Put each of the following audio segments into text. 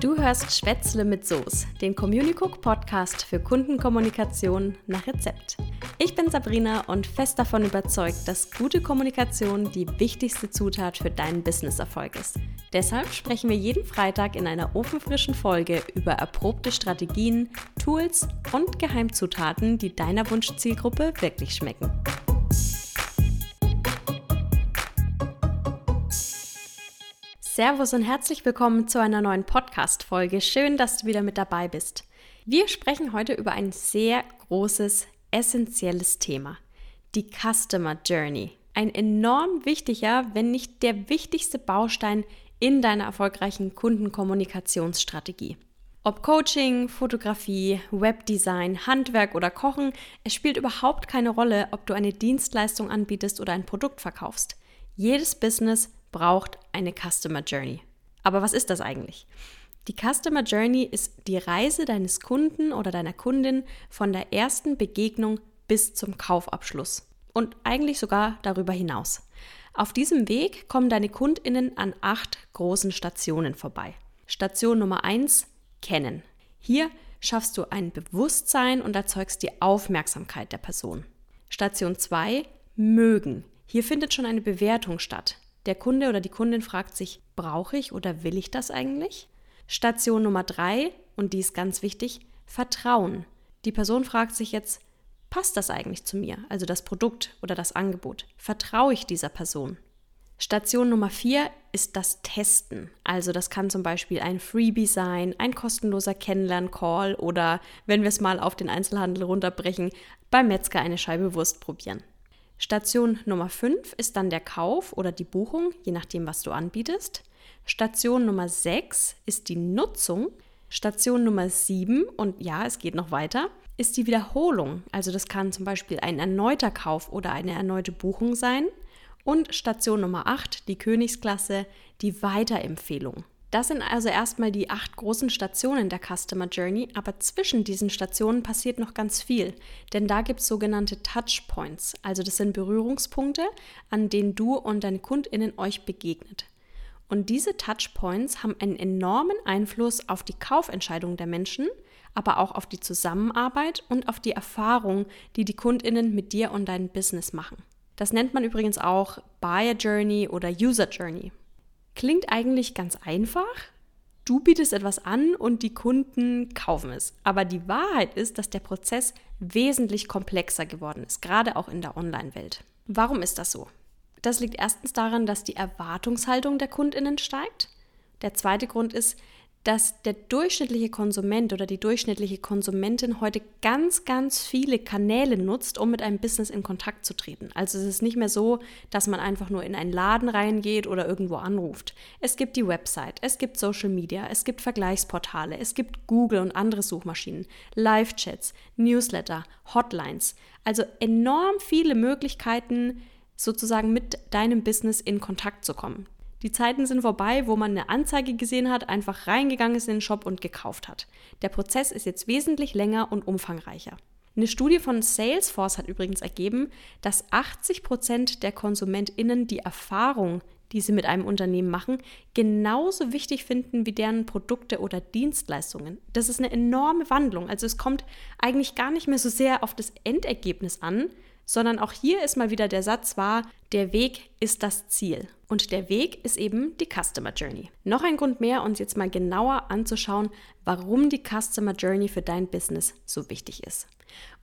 Du hörst Schwätzle mit Soße, den Communicook Podcast für Kundenkommunikation nach Rezept. Ich bin Sabrina und fest davon überzeugt, dass gute Kommunikation die wichtigste Zutat für deinen Businesserfolg ist. Deshalb sprechen wir jeden Freitag in einer ofenfrischen Folge über erprobte Strategien, Tools und Geheimzutaten, die deiner Wunschzielgruppe wirklich schmecken. Servus und herzlich willkommen zu einer neuen Podcast-Folge. Schön, dass du wieder mit dabei bist. Wir sprechen heute über ein sehr großes, essentielles Thema: die Customer Journey. Ein enorm wichtiger, wenn nicht der wichtigste Baustein in deiner erfolgreichen Kundenkommunikationsstrategie. Ob Coaching, Fotografie, Webdesign, Handwerk oder Kochen, es spielt überhaupt keine Rolle, ob du eine Dienstleistung anbietest oder ein Produkt verkaufst. Jedes Business braucht eine Customer Journey. Aber was ist das eigentlich? Die Customer Journey ist die Reise deines Kunden oder deiner Kundin von der ersten Begegnung bis zum Kaufabschluss und eigentlich sogar darüber hinaus. Auf diesem Weg kommen deine Kundinnen an acht großen Stationen vorbei. Station Nummer eins kennen. Hier schaffst du ein Bewusstsein und erzeugst die Aufmerksamkeit der Person. Station 2 mögen. Hier findet schon eine Bewertung statt. Der Kunde oder die Kundin fragt sich, brauche ich oder will ich das eigentlich? Station Nummer drei, und die ist ganz wichtig, Vertrauen. Die Person fragt sich jetzt, passt das eigentlich zu mir, also das Produkt oder das Angebot? Vertraue ich dieser Person? Station Nummer vier ist das Testen. Also das kann zum Beispiel ein Freebie sein, ein kostenloser Kennenlern-Call oder, wenn wir es mal auf den Einzelhandel runterbrechen, beim Metzger eine Scheibe Wurst probieren. Station Nummer 5 ist dann der Kauf oder die Buchung, je nachdem, was du anbietest. Station Nummer 6 ist die Nutzung. Station Nummer 7, und ja, es geht noch weiter, ist die Wiederholung. Also das kann zum Beispiel ein erneuter Kauf oder eine erneute Buchung sein. Und Station Nummer 8, die Königsklasse, die Weiterempfehlung. Das sind also erstmal die acht großen Stationen der Customer Journey, aber zwischen diesen Stationen passiert noch ganz viel, denn da gibt es sogenannte Touchpoints, also das sind Berührungspunkte, an denen du und deine Kundinnen euch begegnet. Und diese Touchpoints haben einen enormen Einfluss auf die Kaufentscheidung der Menschen, aber auch auf die Zusammenarbeit und auf die Erfahrung, die die Kundinnen mit dir und deinem Business machen. Das nennt man übrigens auch Buyer Journey oder User Journey. Klingt eigentlich ganz einfach. Du bietest etwas an und die Kunden kaufen es. Aber die Wahrheit ist, dass der Prozess wesentlich komplexer geworden ist, gerade auch in der Online-Welt. Warum ist das so? Das liegt erstens daran, dass die Erwartungshaltung der Kundinnen steigt. Der zweite Grund ist, dass der durchschnittliche Konsument oder die durchschnittliche Konsumentin heute ganz, ganz viele Kanäle nutzt, um mit einem Business in Kontakt zu treten. Also es ist nicht mehr so, dass man einfach nur in einen Laden reingeht oder irgendwo anruft. Es gibt die Website, es gibt Social Media, es gibt Vergleichsportale, es gibt Google und andere Suchmaschinen, Live-Chats, Newsletter, Hotlines. Also enorm viele Möglichkeiten, sozusagen mit deinem Business in Kontakt zu kommen. Die Zeiten sind vorbei, wo man eine Anzeige gesehen hat, einfach reingegangen ist in den Shop und gekauft hat. Der Prozess ist jetzt wesentlich länger und umfangreicher. Eine Studie von Salesforce hat übrigens ergeben, dass 80 Prozent der KonsumentInnen die Erfahrung, die sie mit einem Unternehmen machen, genauso wichtig finden wie deren Produkte oder Dienstleistungen. Das ist eine enorme Wandlung. Also es kommt eigentlich gar nicht mehr so sehr auf das Endergebnis an, sondern auch hier ist mal wieder der Satz wahr, der Weg ist das Ziel. Und der Weg ist eben die Customer Journey. Noch ein Grund mehr, uns jetzt mal genauer anzuschauen, warum die Customer Journey für dein Business so wichtig ist.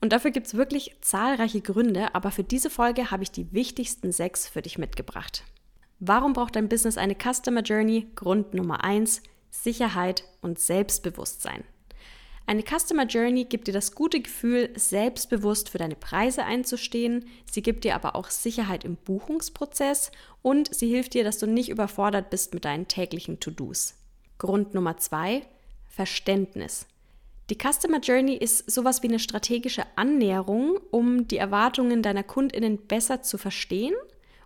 Und dafür gibt es wirklich zahlreiche Gründe, aber für diese Folge habe ich die wichtigsten sechs für dich mitgebracht. Warum braucht dein Business eine Customer Journey? Grund Nummer eins: Sicherheit und Selbstbewusstsein. Eine Customer Journey gibt dir das gute Gefühl, selbstbewusst für deine Preise einzustehen. Sie gibt dir aber auch Sicherheit im Buchungsprozess und sie hilft dir, dass du nicht überfordert bist mit deinen täglichen To-Dos. Grund Nummer zwei, Verständnis. Die Customer Journey ist sowas wie eine strategische Annäherung, um die Erwartungen deiner Kundinnen besser zu verstehen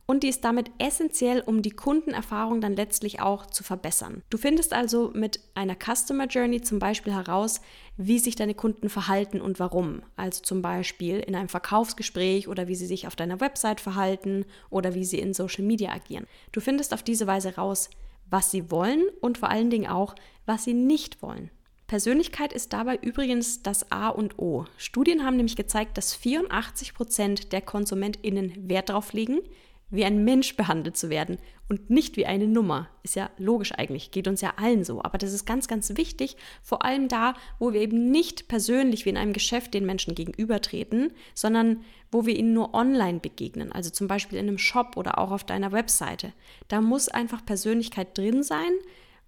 und die ist damit essentiell, um die Kundenerfahrung dann letztlich auch zu verbessern. Du findest also mit einer Customer Journey zum Beispiel heraus, wie sich deine Kunden verhalten und warum. Also zum Beispiel in einem Verkaufsgespräch oder wie sie sich auf deiner Website verhalten oder wie sie in Social Media agieren. Du findest auf diese Weise raus, was sie wollen und vor allen Dingen auch, was sie nicht wollen. Persönlichkeit ist dabei übrigens das A und O. Studien haben nämlich gezeigt, dass 84 Prozent der KonsumentInnen Wert darauf legen, wie ein Mensch behandelt zu werden und nicht wie eine Nummer. Ist ja logisch eigentlich, geht uns ja allen so. Aber das ist ganz, ganz wichtig, vor allem da, wo wir eben nicht persönlich wie in einem Geschäft den Menschen gegenübertreten, sondern wo wir ihnen nur online begegnen, also zum Beispiel in einem Shop oder auch auf deiner Webseite. Da muss einfach Persönlichkeit drin sein,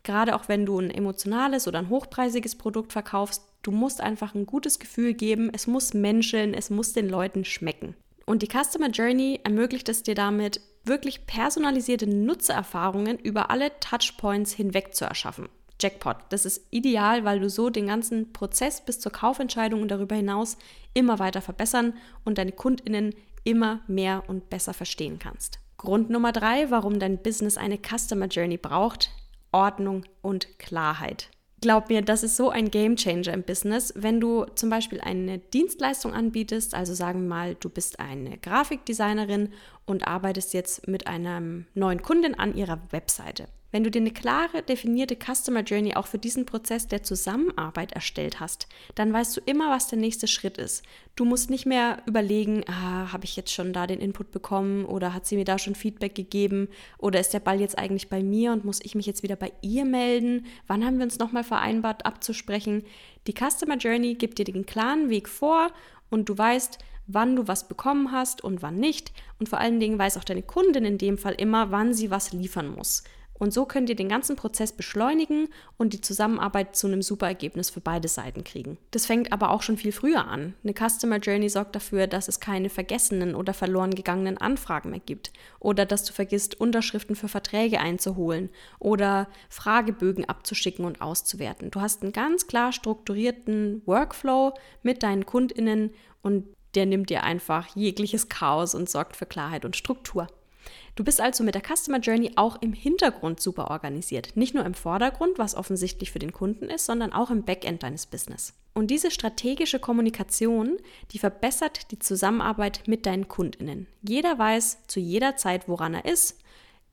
gerade auch wenn du ein emotionales oder ein hochpreisiges Produkt verkaufst. Du musst einfach ein gutes Gefühl geben, es muss menscheln, es muss den Leuten schmecken. Und die Customer Journey ermöglicht es dir damit, wirklich personalisierte Nutzererfahrungen über alle Touchpoints hinweg zu erschaffen. Jackpot. Das ist ideal, weil du so den ganzen Prozess bis zur Kaufentscheidung und darüber hinaus immer weiter verbessern und deine Kundinnen immer mehr und besser verstehen kannst. Grund Nummer drei, warum dein Business eine Customer Journey braucht, Ordnung und Klarheit. Glaub mir, das ist so ein Game Changer im Business. Wenn du zum Beispiel eine Dienstleistung anbietest, also sagen wir mal, du bist eine Grafikdesignerin und arbeitest jetzt mit einem neuen Kunden an ihrer Webseite. Wenn du dir eine klare, definierte Customer Journey auch für diesen Prozess der Zusammenarbeit erstellt hast, dann weißt du immer, was der nächste Schritt ist. Du musst nicht mehr überlegen, ah, habe ich jetzt schon da den Input bekommen oder hat sie mir da schon Feedback gegeben oder ist der Ball jetzt eigentlich bei mir und muss ich mich jetzt wieder bei ihr melden? Wann haben wir uns nochmal vereinbart abzusprechen? Die Customer Journey gibt dir den klaren Weg vor und du weißt, wann du was bekommen hast und wann nicht. Und vor allen Dingen weiß auch deine Kundin in dem Fall immer, wann sie was liefern muss. Und so könnt ihr den ganzen Prozess beschleunigen und die Zusammenarbeit zu einem super Ergebnis für beide Seiten kriegen. Das fängt aber auch schon viel früher an. Eine Customer Journey sorgt dafür, dass es keine vergessenen oder verloren gegangenen Anfragen mehr gibt oder dass du vergisst, Unterschriften für Verträge einzuholen oder Fragebögen abzuschicken und auszuwerten. Du hast einen ganz klar strukturierten Workflow mit deinen Kundinnen und der nimmt dir einfach jegliches Chaos und sorgt für Klarheit und Struktur. Du bist also mit der Customer Journey auch im Hintergrund super organisiert. Nicht nur im Vordergrund, was offensichtlich für den Kunden ist, sondern auch im Backend deines Business. Und diese strategische Kommunikation, die verbessert die Zusammenarbeit mit deinen Kundinnen. Jeder weiß zu jeder Zeit, woran er ist.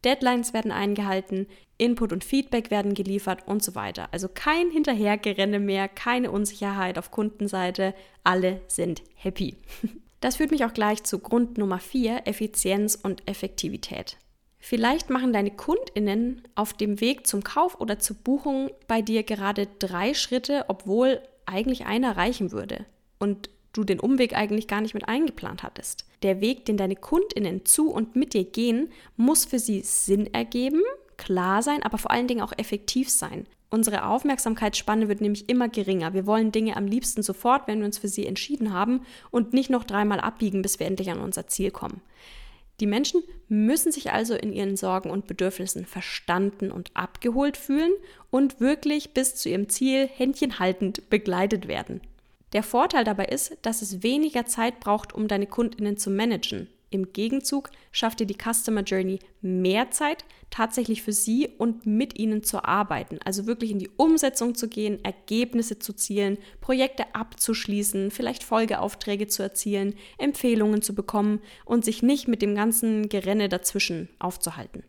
Deadlines werden eingehalten, Input und Feedback werden geliefert und so weiter. Also kein Hinterhergerenne mehr, keine Unsicherheit auf Kundenseite. Alle sind happy. Das führt mich auch gleich zu Grund Nummer 4, Effizienz und Effektivität. Vielleicht machen deine Kundinnen auf dem Weg zum Kauf oder zur Buchung bei dir gerade drei Schritte, obwohl eigentlich einer reichen würde und du den Umweg eigentlich gar nicht mit eingeplant hattest. Der Weg, den deine Kundinnen zu und mit dir gehen, muss für sie Sinn ergeben, klar sein, aber vor allen Dingen auch effektiv sein. Unsere Aufmerksamkeitsspanne wird nämlich immer geringer. Wir wollen Dinge am liebsten sofort, wenn wir uns für sie entschieden haben und nicht noch dreimal abbiegen, bis wir endlich an unser Ziel kommen. Die Menschen müssen sich also in ihren Sorgen und Bedürfnissen verstanden und abgeholt fühlen und wirklich bis zu ihrem Ziel händchenhaltend begleitet werden. Der Vorteil dabei ist, dass es weniger Zeit braucht, um deine Kundinnen zu managen. Im Gegenzug schafft dir die Customer Journey mehr Zeit, tatsächlich für sie und mit ihnen zu arbeiten. Also wirklich in die Umsetzung zu gehen, Ergebnisse zu zielen, Projekte abzuschließen, vielleicht Folgeaufträge zu erzielen, Empfehlungen zu bekommen und sich nicht mit dem ganzen Gerenne dazwischen aufzuhalten.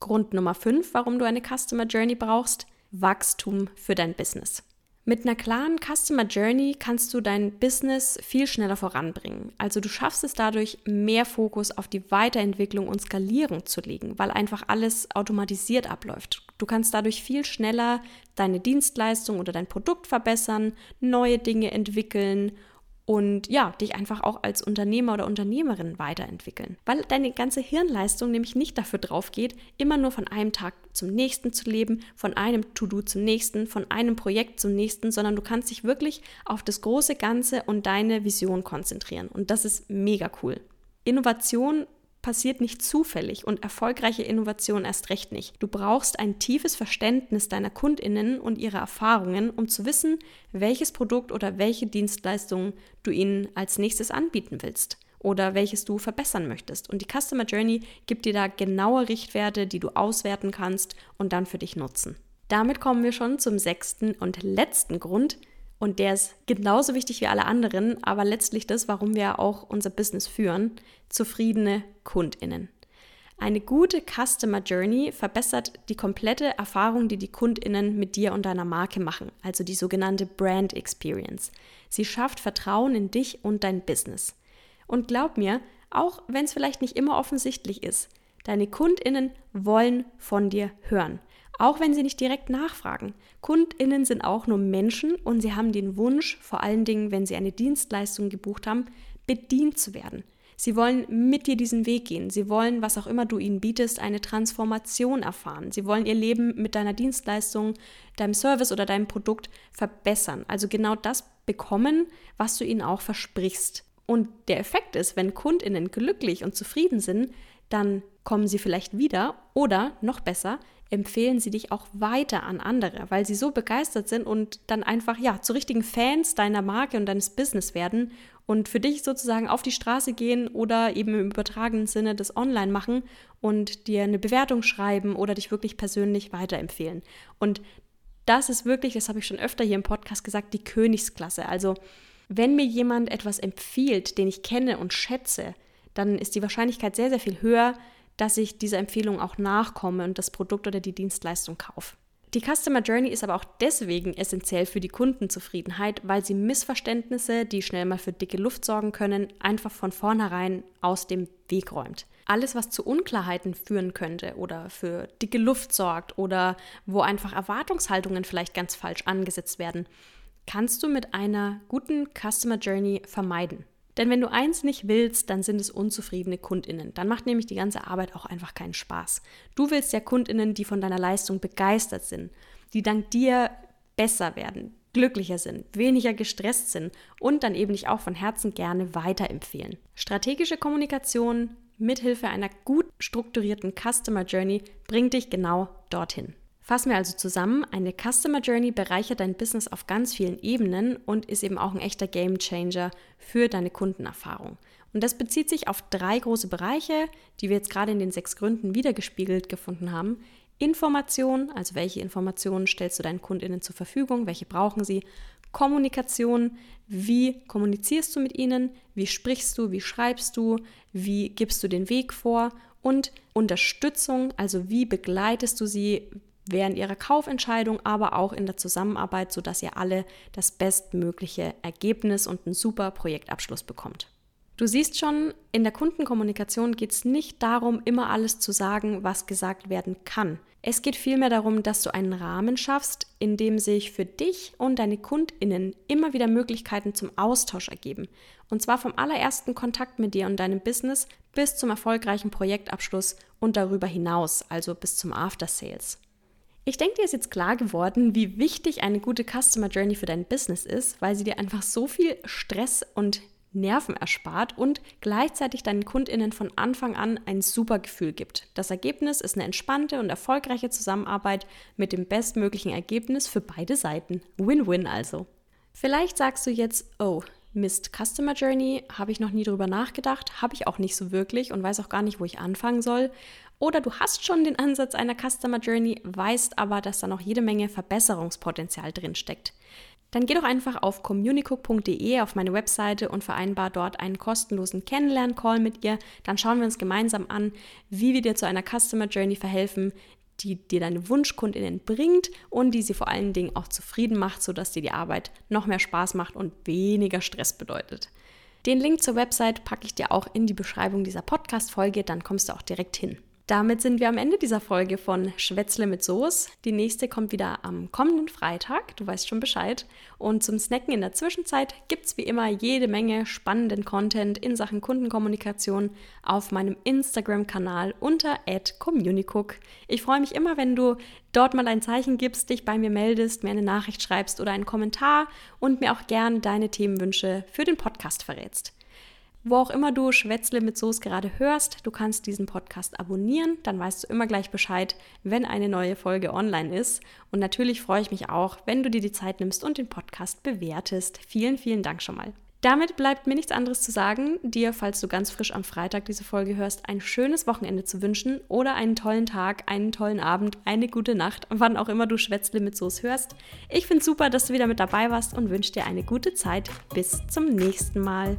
Grund Nummer 5, warum du eine Customer Journey brauchst, Wachstum für dein Business. Mit einer klaren Customer Journey kannst du dein Business viel schneller voranbringen. Also du schaffst es dadurch, mehr Fokus auf die Weiterentwicklung und Skalierung zu legen, weil einfach alles automatisiert abläuft. Du kannst dadurch viel schneller deine Dienstleistung oder dein Produkt verbessern, neue Dinge entwickeln und ja, dich einfach auch als Unternehmer oder Unternehmerin weiterentwickeln. Weil deine ganze Hirnleistung nämlich nicht dafür drauf geht, immer nur von einem Tag zum nächsten zu leben, von einem To-Do zum nächsten, von einem Projekt zum nächsten, sondern du kannst dich wirklich auf das große Ganze und deine Vision konzentrieren. Und das ist mega cool. Innovation passiert nicht zufällig und erfolgreiche Innovation erst recht nicht. Du brauchst ein tiefes Verständnis deiner Kundinnen und ihrer Erfahrungen, um zu wissen, welches Produkt oder welche Dienstleistung du ihnen als nächstes anbieten willst oder welches du verbessern möchtest. Und die Customer Journey gibt dir da genaue Richtwerte, die du auswerten kannst und dann für dich nutzen. Damit kommen wir schon zum sechsten und letzten Grund, und der ist genauso wichtig wie alle anderen, aber letztlich das, warum wir auch unser Business führen, zufriedene Kundinnen. Eine gute Customer Journey verbessert die komplette Erfahrung, die die Kundinnen mit dir und deiner Marke machen, also die sogenannte Brand Experience. Sie schafft Vertrauen in dich und dein Business. Und glaub mir, auch wenn es vielleicht nicht immer offensichtlich ist, deine Kundinnen wollen von dir hören. Auch wenn sie nicht direkt nachfragen. Kundinnen sind auch nur Menschen und sie haben den Wunsch, vor allen Dingen, wenn sie eine Dienstleistung gebucht haben, bedient zu werden. Sie wollen mit dir diesen Weg gehen. Sie wollen, was auch immer du ihnen bietest, eine Transformation erfahren. Sie wollen ihr Leben mit deiner Dienstleistung, deinem Service oder deinem Produkt verbessern. Also genau das bekommen, was du ihnen auch versprichst. Und der Effekt ist, wenn Kundinnen glücklich und zufrieden sind, dann kommen sie vielleicht wieder oder noch besser, empfehlen sie dich auch weiter an andere, weil sie so begeistert sind und dann einfach ja zu richtigen Fans deiner Marke und deines Business werden und für dich sozusagen auf die Straße gehen oder eben im übertragenen Sinne das online machen und dir eine Bewertung schreiben oder dich wirklich persönlich weiterempfehlen. Und das ist wirklich, das habe ich schon öfter hier im Podcast gesagt, die Königsklasse. Also wenn mir jemand etwas empfiehlt, den ich kenne und schätze, dann ist die Wahrscheinlichkeit sehr, sehr viel höher, dass ich dieser Empfehlung auch nachkomme und das Produkt oder die Dienstleistung kaufe. Die Customer Journey ist aber auch deswegen essentiell für die Kundenzufriedenheit, weil sie Missverständnisse, die schnell mal für dicke Luft sorgen können, einfach von vornherein aus dem Weg räumt. Alles, was zu Unklarheiten führen könnte oder für dicke Luft sorgt oder wo einfach Erwartungshaltungen vielleicht ganz falsch angesetzt werden, kannst du mit einer guten Customer Journey vermeiden. Denn wenn du eins nicht willst, dann sind es unzufriedene Kundinnen. Dann macht nämlich die ganze Arbeit auch einfach keinen Spaß. Du willst ja Kundinnen, die von deiner Leistung begeistert sind, die dank dir besser werden, glücklicher sind, weniger gestresst sind und dann eben dich auch von Herzen gerne weiterempfehlen. Strategische Kommunikation mithilfe einer gut strukturierten Customer Journey bringt dich genau dorthin. Fassen wir also zusammen, eine Customer Journey bereichert dein Business auf ganz vielen Ebenen und ist eben auch ein echter Game Changer für deine Kundenerfahrung. Und das bezieht sich auf drei große Bereiche, die wir jetzt gerade in den sechs Gründen wiedergespiegelt gefunden haben. Information, also welche Informationen stellst du deinen Kundinnen zur Verfügung, welche brauchen sie? Kommunikation, wie kommunizierst du mit ihnen, wie sprichst du, wie schreibst du, wie gibst du den Weg vor und Unterstützung, also wie begleitest du sie, während ihrer Kaufentscheidung, aber auch in der Zusammenarbeit, sodass ihr alle das bestmögliche Ergebnis und einen super Projektabschluss bekommt. Du siehst schon, in der Kundenkommunikation geht es nicht darum, immer alles zu sagen, was gesagt werden kann. Es geht vielmehr darum, dass du einen Rahmen schaffst, in dem sich für dich und deine Kundinnen immer wieder Möglichkeiten zum Austausch ergeben. Und zwar vom allerersten Kontakt mit dir und deinem Business bis zum erfolgreichen Projektabschluss und darüber hinaus, also bis zum After Sales. Ich denke, dir ist jetzt klar geworden, wie wichtig eine gute Customer Journey für dein Business ist, weil sie dir einfach so viel Stress und Nerven erspart und gleichzeitig deinen Kundinnen von Anfang an ein super Gefühl gibt. Das Ergebnis ist eine entspannte und erfolgreiche Zusammenarbeit mit dem bestmöglichen Ergebnis für beide Seiten. Win-win also. Vielleicht sagst du jetzt, oh, Mist, Customer Journey, habe ich noch nie drüber nachgedacht, habe ich auch nicht so wirklich und weiß auch gar nicht, wo ich anfangen soll. Oder du hast schon den Ansatz einer Customer Journey, weißt aber, dass da noch jede Menge Verbesserungspotenzial drin steckt. Dann geh doch einfach auf communicook.de auf meine Webseite und vereinbar dort einen kostenlosen Kennenlern-Call mit ihr. Dann schauen wir uns gemeinsam an, wie wir dir zu einer Customer Journey verhelfen, die dir deine Wunschkundinnen bringt und die sie vor allen Dingen auch zufrieden macht, sodass dir die Arbeit noch mehr Spaß macht und weniger Stress bedeutet. Den Link zur Website packe ich dir auch in die Beschreibung dieser Podcast-Folge, dann kommst du auch direkt hin. Damit sind wir am Ende dieser Folge von Schwätzle mit Soße. Die nächste kommt wieder am kommenden Freitag, du weißt schon Bescheid. Und zum Snacken in der Zwischenzeit gibt es wie immer jede Menge spannenden Content in Sachen Kundenkommunikation auf meinem Instagram-Kanal unter @communicook. Ich freue mich immer, wenn du dort mal ein Zeichen gibst, dich bei mir meldest, mir eine Nachricht schreibst oder einen Kommentar und mir auch gern deine Themenwünsche für den Podcast verrätst. Wo auch immer du Schwätzle mit Soße gerade hörst, du kannst diesen Podcast abonnieren, dann weißt du immer gleich Bescheid, wenn eine neue Folge online ist. Und natürlich freue ich mich auch, wenn du dir die Zeit nimmst und den Podcast bewertest. Vielen, vielen Dank schon mal. Damit bleibt mir nichts anderes zu sagen, dir, falls du ganz frisch am Freitag diese Folge hörst, ein schönes Wochenende zu wünschen oder einen tollen Tag, einen tollen Abend, eine gute Nacht, wann auch immer du Schwätzle mit Soße hörst. Ich finde super, dass du wieder mit dabei warst und wünsche dir eine gute Zeit. Bis zum nächsten Mal.